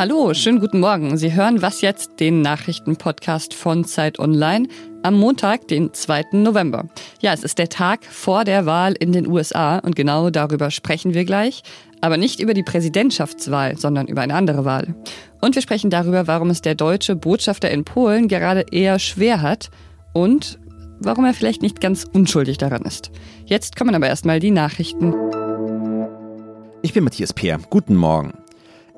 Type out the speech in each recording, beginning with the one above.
Hallo, schönen guten Morgen. Sie hören was jetzt, den Nachrichtenpodcast von Zeit Online am Montag, den 2. November. Ja, es ist der Tag vor der Wahl in den USA und genau darüber sprechen wir gleich. Aber nicht über die Präsidentschaftswahl, sondern über eine andere Wahl. Und wir sprechen darüber, warum es der deutsche Botschafter in Polen gerade eher schwer hat und warum er vielleicht nicht ganz unschuldig daran ist. Jetzt kommen aber erstmal die Nachrichten. Ich bin Matthias Peer. Guten Morgen.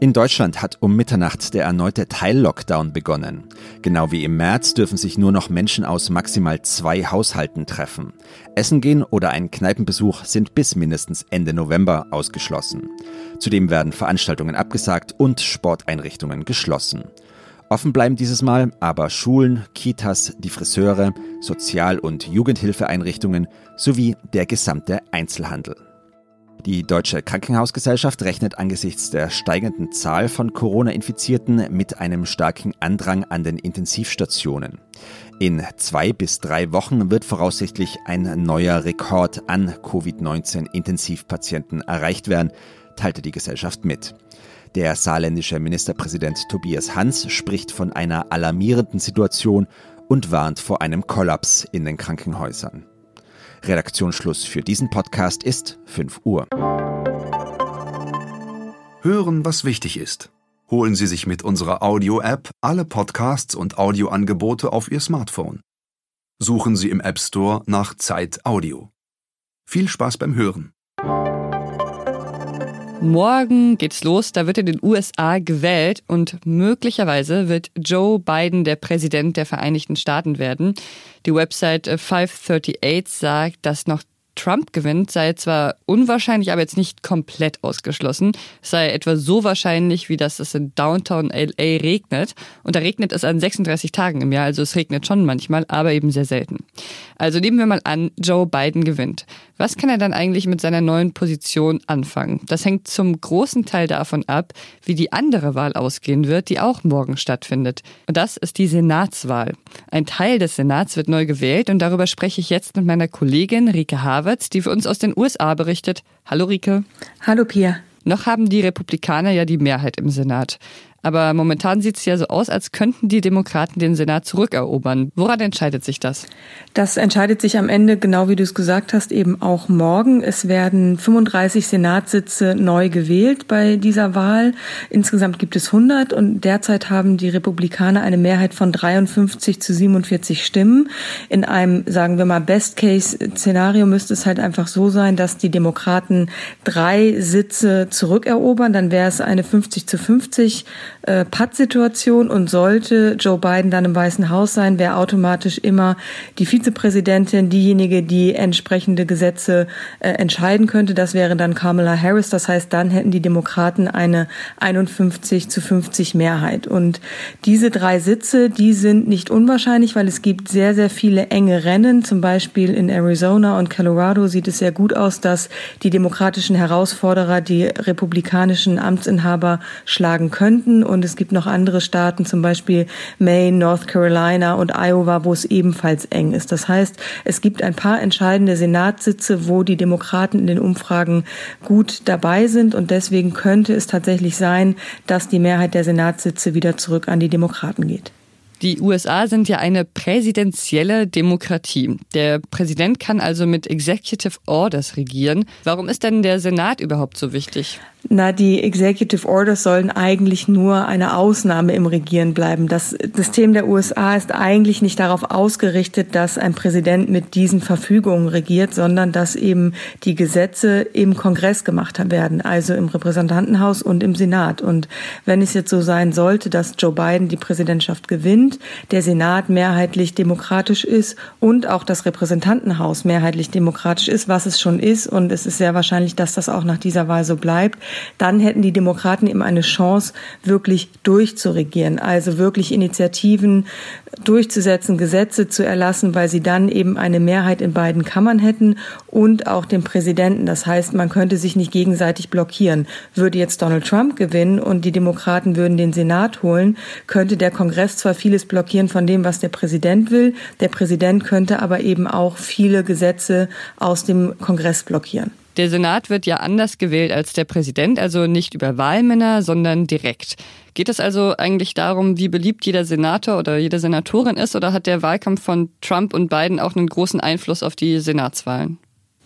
In Deutschland hat um Mitternacht der erneute Teil-Lockdown begonnen. Genau wie im März dürfen sich nur noch Menschen aus maximal zwei Haushalten treffen. Essen gehen oder ein Kneipenbesuch sind bis mindestens Ende November ausgeschlossen. Zudem werden Veranstaltungen abgesagt und Sporteinrichtungen geschlossen. Offen bleiben dieses Mal aber Schulen, Kitas, die Friseure, Sozial- und Jugendhilfeeinrichtungen sowie der gesamte Einzelhandel. Die Deutsche Krankenhausgesellschaft rechnet angesichts der steigenden Zahl von Corona-Infizierten mit einem starken Andrang an den Intensivstationen. In zwei bis drei Wochen wird voraussichtlich ein neuer Rekord an Covid-19-Intensivpatienten erreicht werden, teilte die Gesellschaft mit. Der saarländische Ministerpräsident Tobias Hans spricht von einer alarmierenden Situation und warnt vor einem Kollaps in den Krankenhäusern. Redaktionsschluss für diesen Podcast ist 5 Uhr. Hören, was wichtig ist. Holen Sie sich mit unserer Audio-App alle Podcasts und Audioangebote auf Ihr Smartphone. Suchen Sie im App Store nach Zeit Audio. Viel Spaß beim Hören. Morgen geht's los, da wird in den USA gewählt und möglicherweise wird Joe Biden der Präsident der Vereinigten Staaten werden. Die Website 538 sagt, dass noch Trump gewinnt, sei zwar unwahrscheinlich, aber jetzt nicht komplett ausgeschlossen. Es sei etwa so wahrscheinlich, wie dass es in Downtown LA regnet. Und da regnet es an 36 Tagen im Jahr, also es regnet schon manchmal, aber eben sehr selten. Also nehmen wir mal an, Joe Biden gewinnt. Was kann er dann eigentlich mit seiner neuen Position anfangen? Das hängt zum großen Teil davon ab, wie die andere Wahl ausgehen wird, die auch morgen stattfindet. Und das ist die Senatswahl. Ein Teil des Senats wird neu gewählt und darüber spreche ich jetzt mit meiner Kollegin Rike Havertz, die für uns aus den USA berichtet. Hallo Rike. Hallo Pia. Noch haben die Republikaner ja die Mehrheit im Senat. Aber momentan sieht es ja so aus, als könnten die Demokraten den Senat zurückerobern. Woran entscheidet sich das? Das entscheidet sich am Ende, genau wie du es gesagt hast, eben auch morgen. Es werden 35 Senatssitze neu gewählt bei dieser Wahl. Insgesamt gibt es 100 und derzeit haben die Republikaner eine Mehrheit von 53 zu 47 Stimmen. In einem, sagen wir mal, Best-Case-Szenario müsste es halt einfach so sein, dass die Demokraten drei Sitze zurückerobern. Dann wäre es eine 50 zu 50 äh, Pattsituation und sollte Joe Biden dann im Weißen Haus sein, wäre automatisch immer die Vizepräsidentin diejenige, die entsprechende Gesetze äh, entscheiden könnte. Das wäre dann Kamala Harris. Das heißt, dann hätten die Demokraten eine 51 zu 50 Mehrheit. Und diese drei Sitze, die sind nicht unwahrscheinlich, weil es gibt sehr, sehr viele enge Rennen. Zum Beispiel in Arizona und Colorado sieht es sehr gut aus, dass die demokratischen Herausforderer die republikanischen Amtsinhaber schlagen könnten und es gibt noch andere Staaten, zum Beispiel Maine, North Carolina und Iowa, wo es ebenfalls eng ist. Das heißt, es gibt ein paar entscheidende Senatssitze, wo die Demokraten in den Umfragen gut dabei sind und deswegen könnte es tatsächlich sein, dass die Mehrheit der Senatssitze wieder zurück an die Demokraten geht. Die USA sind ja eine präsidentielle Demokratie. Der Präsident kann also mit Executive Orders regieren. Warum ist denn der Senat überhaupt so wichtig? Na, die Executive Orders sollen eigentlich nur eine Ausnahme im Regieren bleiben. Das System der USA ist eigentlich nicht darauf ausgerichtet, dass ein Präsident mit diesen Verfügungen regiert, sondern dass eben die Gesetze im Kongress gemacht werden, also im Repräsentantenhaus und im Senat. Und wenn es jetzt so sein sollte, dass Joe Biden die Präsidentschaft gewinnt, der Senat mehrheitlich demokratisch ist und auch das Repräsentantenhaus mehrheitlich demokratisch ist, was es schon ist, und es ist sehr wahrscheinlich, dass das auch nach dieser Wahl so bleibt, dann hätten die Demokraten eben eine Chance, wirklich durchzuregieren, also wirklich Initiativen durchzusetzen, Gesetze zu erlassen, weil sie dann eben eine Mehrheit in beiden Kammern hätten und auch den Präsidenten. Das heißt, man könnte sich nicht gegenseitig blockieren. Würde jetzt Donald Trump gewinnen und die Demokraten würden den Senat holen, könnte der Kongress zwar vieles blockieren von dem, was der Präsident will, der Präsident könnte aber eben auch viele Gesetze aus dem Kongress blockieren. Der Senat wird ja anders gewählt als der Präsident, also nicht über Wahlmänner, sondern direkt. Geht es also eigentlich darum, wie beliebt jeder Senator oder jede Senatorin ist, oder hat der Wahlkampf von Trump und Biden auch einen großen Einfluss auf die Senatswahlen?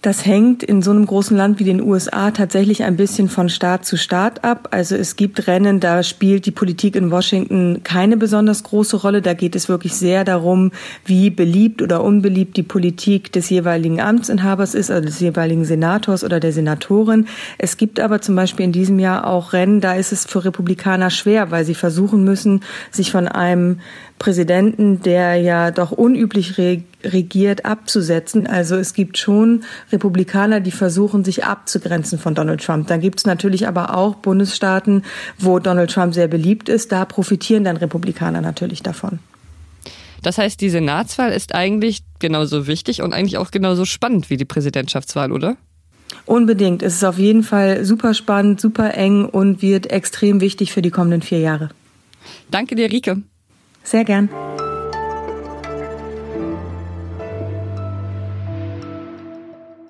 Das hängt in so einem großen Land wie den USA tatsächlich ein bisschen von Staat zu Staat ab. Also es gibt Rennen, da spielt die Politik in Washington keine besonders große Rolle. Da geht es wirklich sehr darum, wie beliebt oder unbeliebt die Politik des jeweiligen Amtsinhabers ist, also des jeweiligen Senators oder der Senatorin. Es gibt aber zum Beispiel in diesem Jahr auch Rennen, da ist es für Republikaner schwer, weil sie versuchen müssen, sich von einem Präsidenten, der ja doch unüblich regiert, abzusetzen. Also es gibt schon Republikaner, die versuchen, sich abzugrenzen von Donald Trump. Dann gibt es natürlich aber auch Bundesstaaten, wo Donald Trump sehr beliebt ist. Da profitieren dann Republikaner natürlich davon. Das heißt, die Senatswahl ist eigentlich genauso wichtig und eigentlich auch genauso spannend wie die Präsidentschaftswahl, oder? Unbedingt. Es ist auf jeden Fall super spannend, super eng und wird extrem wichtig für die kommenden vier Jahre. Danke dir, Rike. Sehr gern.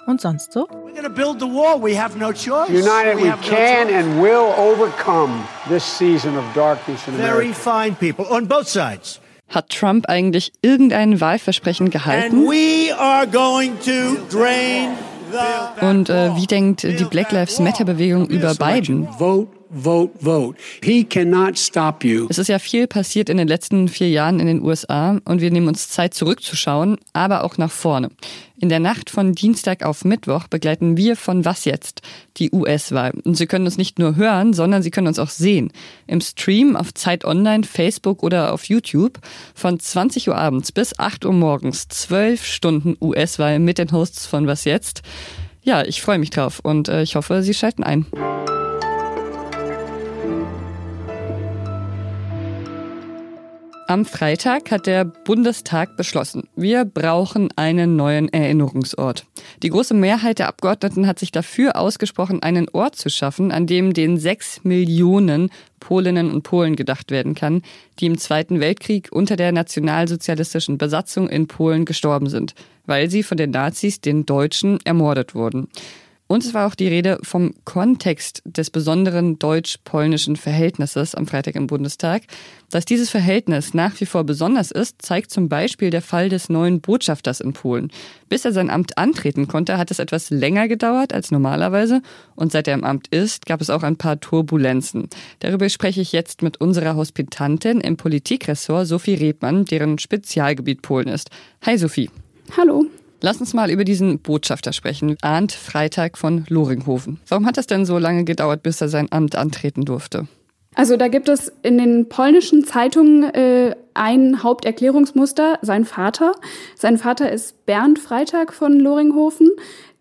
Und sonst so? We're going to build the wall. We have no choice. United, we, can and will overcome this season of darkness in America. Very fine people on both sides. Hat Trump eigentlich irgendein Wahlversprechen gehalten? And we are going to drain und äh, wie denkt die Black Lives Matter Bewegung über Biden? Vote vote, vote. He cannot stop you. Es ist ja viel passiert in den letzten vier Jahren in den USA und wir nehmen uns Zeit zurückzuschauen, aber auch nach vorne. In der Nacht von Dienstag auf Mittwoch begleiten wir von Was jetzt die US-Wahl. Und Sie können uns nicht nur hören, sondern Sie können uns auch sehen. Im Stream auf Zeit Online, Facebook oder auf YouTube von 20 Uhr abends bis 8 Uhr morgens. Zwölf Stunden US-Wahl mit den Hosts von Was jetzt. Ja, ich freue mich drauf und äh, ich hoffe, Sie schalten ein. Am Freitag hat der Bundestag beschlossen, wir brauchen einen neuen Erinnerungsort. Die große Mehrheit der Abgeordneten hat sich dafür ausgesprochen, einen Ort zu schaffen, an dem den sechs Millionen Polinnen und Polen gedacht werden kann, die im Zweiten Weltkrieg unter der nationalsozialistischen Besatzung in Polen gestorben sind, weil sie von den Nazis, den Deutschen, ermordet wurden. Und es war auch die Rede vom Kontext des besonderen deutsch-polnischen Verhältnisses am Freitag im Bundestag. Dass dieses Verhältnis nach wie vor besonders ist, zeigt zum Beispiel der Fall des neuen Botschafters in Polen. Bis er sein Amt antreten konnte, hat es etwas länger gedauert als normalerweise. Und seit er im Amt ist, gab es auch ein paar Turbulenzen. Darüber spreche ich jetzt mit unserer Hospitantin im Politikressort, Sophie Rebmann, deren Spezialgebiet Polen ist. Hi Sophie. Hallo. Lass uns mal über diesen Botschafter sprechen, Arndt Freitag von Loringhofen. Warum hat es denn so lange gedauert, bis er sein Amt antreten durfte? Also da gibt es in den polnischen Zeitungen äh, ein Haupterklärungsmuster, sein Vater. Sein Vater ist Bernd Freitag von Loringhofen,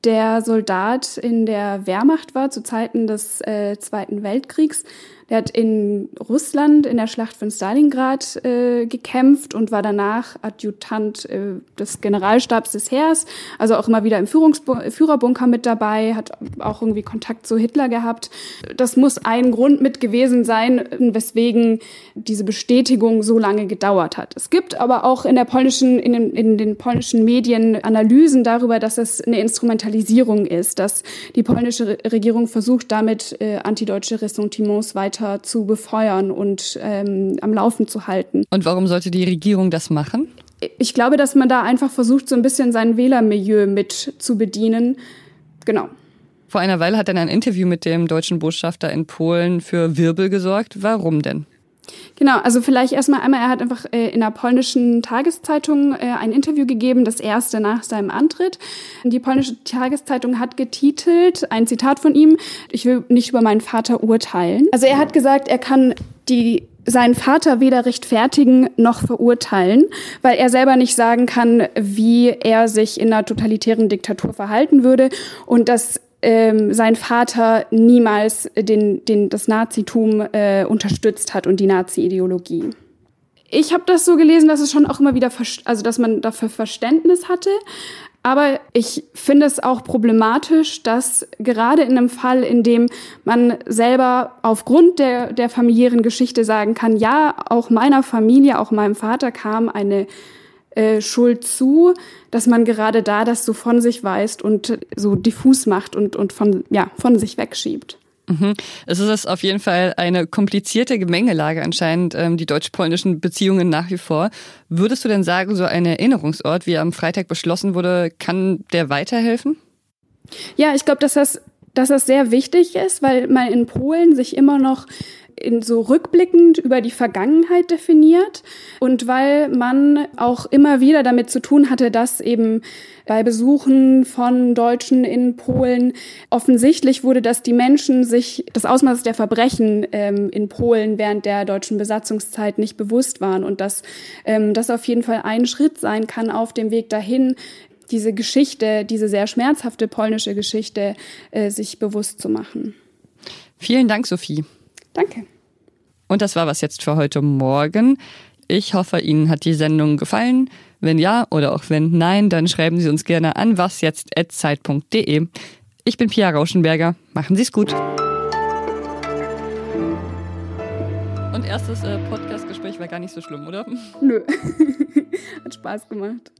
der Soldat in der Wehrmacht war zu Zeiten des äh, Zweiten Weltkriegs der hat in Russland in der Schlacht von Stalingrad äh, gekämpft und war danach Adjutant äh, des Generalstabs des Heers, also auch immer wieder im Führungsbu Führerbunker mit dabei, hat auch irgendwie Kontakt zu Hitler gehabt. Das muss ein Grund mit gewesen sein, weswegen diese Bestätigung so lange gedauert hat. Es gibt aber auch in der polnischen, in den, in den polnischen Medien Analysen darüber, dass es eine Instrumentalisierung ist, dass die polnische Regierung versucht, damit äh, antideutsche Ressentiments weiter weiter zu befeuern und ähm, am Laufen zu halten. Und warum sollte die Regierung das machen? Ich glaube, dass man da einfach versucht, so ein bisschen sein Wählermilieu mit zu bedienen. Genau. Vor einer Weile hat er in einem Interview mit dem deutschen Botschafter in Polen für Wirbel gesorgt. Warum denn? Genau, also vielleicht erstmal einmal, er hat einfach äh, in einer polnischen Tageszeitung äh, ein Interview gegeben, das erste nach seinem Antritt. Die polnische Tageszeitung hat getitelt, ein Zitat von ihm, ich will nicht über meinen Vater urteilen. Also er hat gesagt, er kann die seinen Vater weder rechtfertigen noch verurteilen, weil er selber nicht sagen kann, wie er sich in einer totalitären Diktatur verhalten würde und dass ähm, sein Vater niemals den, den, das Nazitum äh, unterstützt hat und die Nazi-Ideologie. Ich habe das so gelesen, dass es schon auch immer wieder, also dass man dafür Verständnis hatte. Aber ich finde es auch problematisch, dass gerade in einem Fall, in dem man selber aufgrund der, der familiären Geschichte sagen kann, ja, auch meiner Familie, auch meinem Vater kam eine äh, Schuld zu, dass man gerade da das so von sich weist und so diffus macht und, und von, ja, von sich wegschiebt. Mhm. Es ist auf jeden Fall eine komplizierte Gemengelage anscheinend, ähm, die deutsch-polnischen Beziehungen nach wie vor. Würdest du denn sagen, so ein Erinnerungsort, wie am Freitag beschlossen wurde, kann der weiterhelfen? Ja, ich glaube, dass das, dass das sehr wichtig ist, weil man in Polen sich immer noch in so rückblickend über die Vergangenheit definiert und weil man auch immer wieder damit zu tun hatte, dass eben bei Besuchen von Deutschen in Polen offensichtlich wurde, dass die Menschen sich das Ausmaß der Verbrechen ähm, in Polen während der deutschen Besatzungszeit nicht bewusst waren und dass ähm, das auf jeden Fall ein Schritt sein kann auf dem Weg dahin, diese Geschichte, diese sehr schmerzhafte polnische Geschichte, äh, sich bewusst zu machen. Vielen Dank, Sophie. Danke. Und das war was jetzt für heute Morgen. Ich hoffe, Ihnen hat die Sendung gefallen. Wenn ja oder auch wenn nein, dann schreiben Sie uns gerne an wasjetzt.zeit.de. Ich bin Pia Rauschenberger. Machen Sie es gut. Und erstes äh, Podcastgespräch war gar nicht so schlimm, oder? Nö. hat Spaß gemacht.